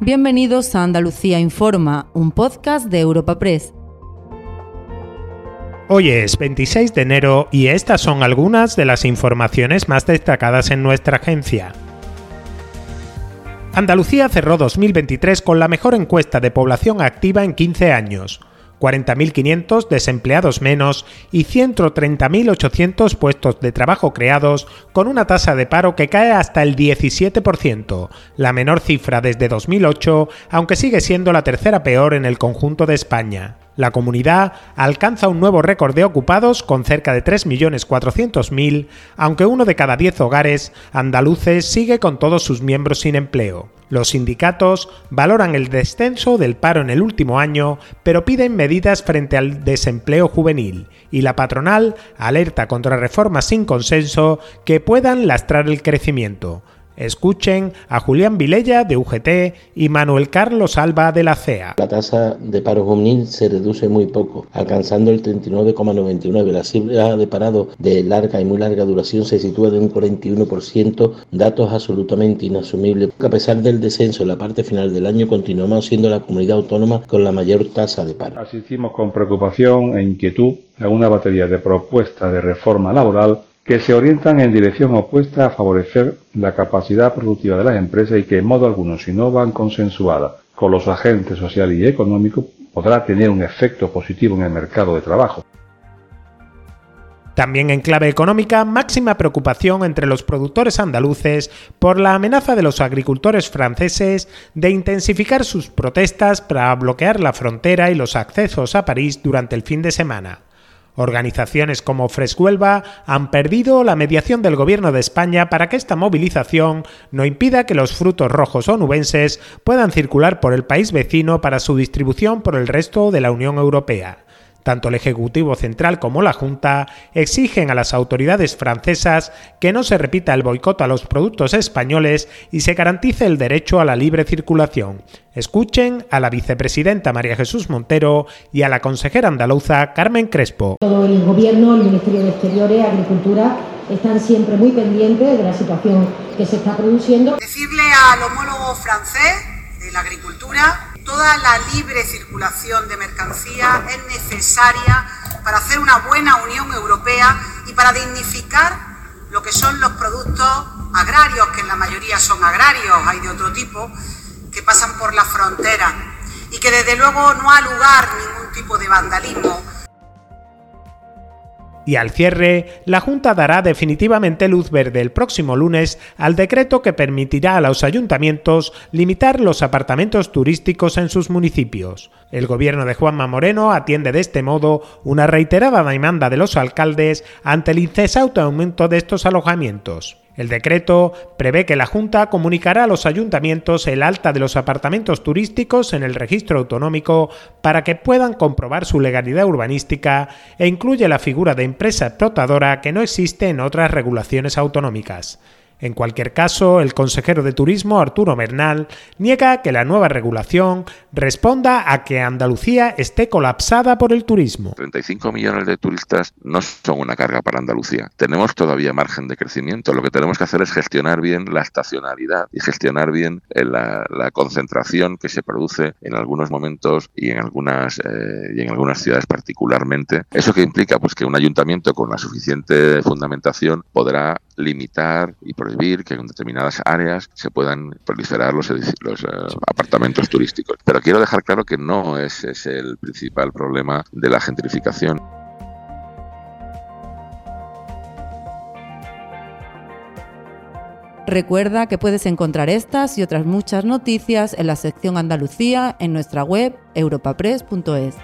Bienvenidos a Andalucía Informa, un podcast de Europa Press. Hoy es 26 de enero y estas son algunas de las informaciones más destacadas en nuestra agencia. Andalucía cerró 2023 con la mejor encuesta de población activa en 15 años. 40.500 desempleados menos y 130.800 puestos de trabajo creados, con una tasa de paro que cae hasta el 17%, la menor cifra desde 2008, aunque sigue siendo la tercera peor en el conjunto de España. La comunidad alcanza un nuevo récord de ocupados con cerca de 3.400.000, aunque uno de cada 10 hogares andaluces sigue con todos sus miembros sin empleo. Los sindicatos valoran el descenso del paro en el último año, pero piden medidas frente al desempleo juvenil, y la patronal alerta contra reformas sin consenso que puedan lastrar el crecimiento. Escuchen a Julián Vilella de UGT y Manuel Carlos Alba de la CEA. La tasa de paro juvenil se reduce muy poco, alcanzando el 39,99. La cifra de parado de larga y muy larga duración se sitúa de un 41%, datos absolutamente inasumibles. A pesar del descenso en la parte final del año, continuamos siendo la comunidad autónoma con la mayor tasa de paro. Asistimos con preocupación e inquietud a una batería de propuestas de reforma laboral que se orientan en dirección opuesta a favorecer la capacidad productiva de las empresas y que en modo alguno, si no van consensuadas con los agentes sociales y económicos, podrá tener un efecto positivo en el mercado de trabajo. También en clave económica, máxima preocupación entre los productores andaluces por la amenaza de los agricultores franceses de intensificar sus protestas para bloquear la frontera y los accesos a París durante el fin de semana. Organizaciones como Freshuelva han perdido la mediación del Gobierno de España para que esta movilización no impida que los frutos rojos onubenses puedan circular por el país vecino para su distribución por el resto de la Unión Europea. Tanto el Ejecutivo Central como la Junta exigen a las autoridades francesas que no se repita el boicot a los productos españoles y se garantice el derecho a la libre circulación. Escuchen a la vicepresidenta María Jesús Montero y a la consejera andaluza Carmen Crespo. Todo el Gobierno, el Ministerio de Exteriores, Agricultura, están siempre muy pendientes de la situación que se está produciendo. Decirle al homólogo francés de la agricultura Toda la libre circulación de mercancías es necesaria para hacer una buena Unión Europea y para dignificar lo que son los productos agrarios, que en la mayoría son agrarios, hay de otro tipo, que pasan por la frontera y que desde luego no ha lugar ningún tipo de vandalismo y al cierre, la Junta dará definitivamente luz verde el próximo lunes al decreto que permitirá a los ayuntamientos limitar los apartamentos turísticos en sus municipios. El gobierno de Juanma Moreno atiende de este modo una reiterada demanda de los alcaldes ante el incesante aumento de estos alojamientos. El decreto prevé que la Junta comunicará a los ayuntamientos el alta de los apartamentos turísticos en el registro autonómico para que puedan comprobar su legalidad urbanística e incluye la figura de empresa explotadora que no existe en otras regulaciones autonómicas. En cualquier caso, el consejero de Turismo, Arturo Bernal, niega que la nueva regulación responda a que Andalucía esté colapsada por el turismo. 35 millones de turistas no son una carga para Andalucía. Tenemos todavía margen de crecimiento. Lo que tenemos que hacer es gestionar bien la estacionalidad y gestionar bien eh, la, concentración que se produce en algunos momentos y en algunas, eh, y en algunas ciudades particularmente. ¿Eso que implica? Pues que un ayuntamiento con la suficiente fundamentación podrá limitar y que en determinadas áreas se puedan proliferar los, los eh, apartamentos turísticos. Pero quiero dejar claro que no ese es el principal problema de la gentrificación. Recuerda que puedes encontrar estas y otras muchas noticias en la sección Andalucía en nuestra web europapress.es.